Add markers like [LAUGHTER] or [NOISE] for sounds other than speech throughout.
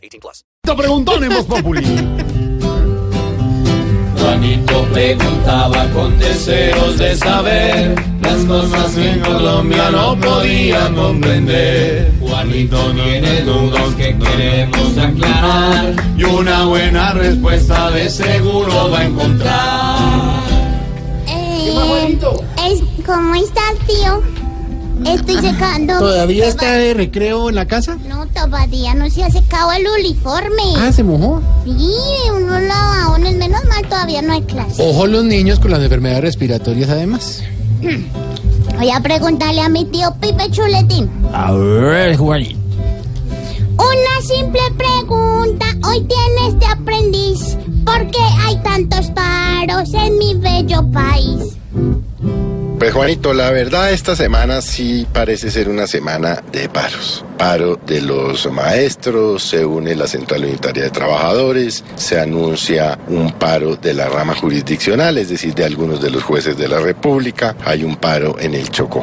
18 plus. Preguntón en Voz Populi. Juanito preguntaba con deseos de saber las cosas que en Colombia no podían comprender. Juanito tiene dudas que queremos aclarar Y una buena respuesta de seguro va a encontrar. Eh, es, ¿Cómo estás, tío? Estoy secando. ¿Todavía está de recreo en la casa? No, todavía no se ha secado el uniforme. Ah, se mojó. Sí, unos lavadones, menos mal todavía no hay clase. Ojo los niños con las enfermedades respiratorias además. [CLEARS THROAT] Voy a preguntarle a mi tío Pipe Chuletín. A ver, Juanito. Una simple pregunta. Hoy tiene este aprendiz. ¿Por qué hay tantos paros en mi bello país? Juanito, la verdad esta semana sí parece ser una semana de paros. Paro de los maestros, se une la Central Unitaria de Trabajadores, se anuncia un paro de la rama jurisdiccional, es decir, de algunos de los jueces de la República, hay un paro en el Chocó.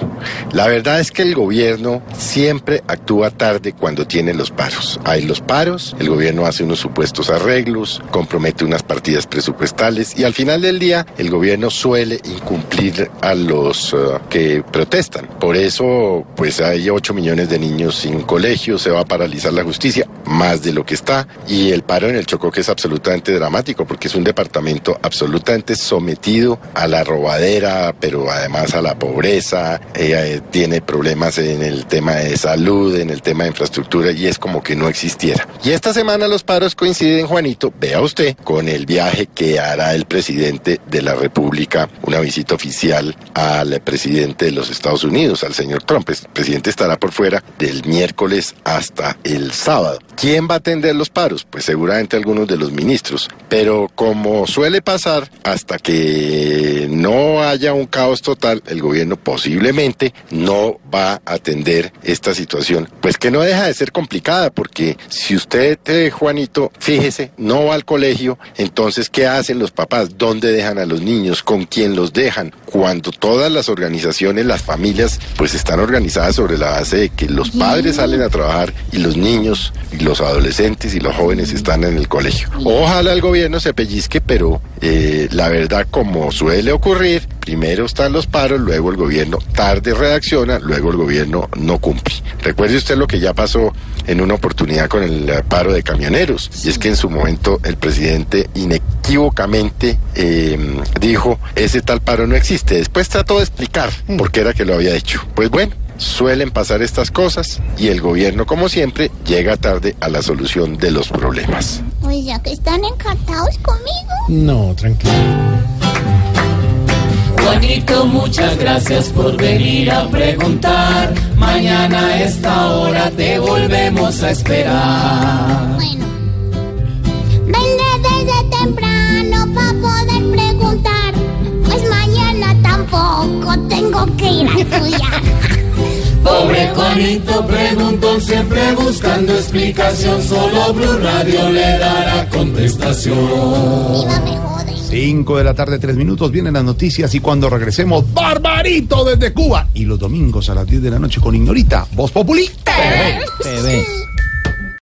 La verdad es que el gobierno siempre actúa tarde cuando tiene los paros. Hay los paros, el gobierno hace unos supuestos arreglos, compromete unas partidas presupuestales y al final del día el gobierno suele incumplir a los uh, que protestan. Por eso, pues hay 8 millones de niños sin colegio, se va a paralizar la justicia, más de lo que está, y el paro en el Chocó que es absolutamente dramático, porque es un departamento absolutamente sometido a la robadera, pero además a la pobreza, eh, tiene problemas en el tema de salud, en el tema de infraestructura, y es como que no existiera. Y esta semana los paros coinciden, Juanito, vea usted, con el viaje que hará el presidente de la República, una visita oficial al presidente de los Estados Unidos, al señor Trump. El presidente estará por fuera del miércoles hasta el sábado. ¿Quién va a atender los paros? Pues seguramente algunos de los ministros. Pero como suele pasar, hasta que no haya un caos total, el gobierno posiblemente no va a atender esta situación. Pues que no deja de ser complicada, porque si usted, eh, Juanito, fíjese, no va al colegio, entonces, ¿qué hacen los papás? ¿Dónde dejan a los niños? ¿Con quién los dejan? Cuando todas las organizaciones, las familias, pues están organizadas sobre la base de que los padres salen a trabajar y los niños y los adolescentes y los jóvenes están en el colegio. Ojalá el gobierno se pellizque, pero eh, la verdad, como suele ocurrir, primero están los paros, luego el gobierno tarde reacciona, luego el gobierno no cumple. Recuerde usted lo que ya pasó en una oportunidad con el eh, paro de camioneros, y es que en su momento el presidente inequívocamente eh, dijo, ese tal paro no existe. Después trató de explicar por qué era que lo había hecho. Pues bueno. Suelen pasar estas cosas y el gobierno, como siempre, llega tarde a la solución de los problemas. Pues ya que están encantados conmigo. No, tranquilo. Juanito, muchas gracias por venir a preguntar. Mañana a esta hora te volvemos a esperar. Bueno. Vendré desde temprano para poder preguntar. Pues mañana tampoco tengo que ir a estudiar. Juanito preguntó siempre buscando explicación. Solo Blue Radio le dará contestación. Viva me jode. 5 de la tarde, 3 minutos, vienen las noticias y cuando regresemos, Barbarito desde Cuba. Y los domingos a las 10 de la noche con Ignorita, Voz Populi. TV.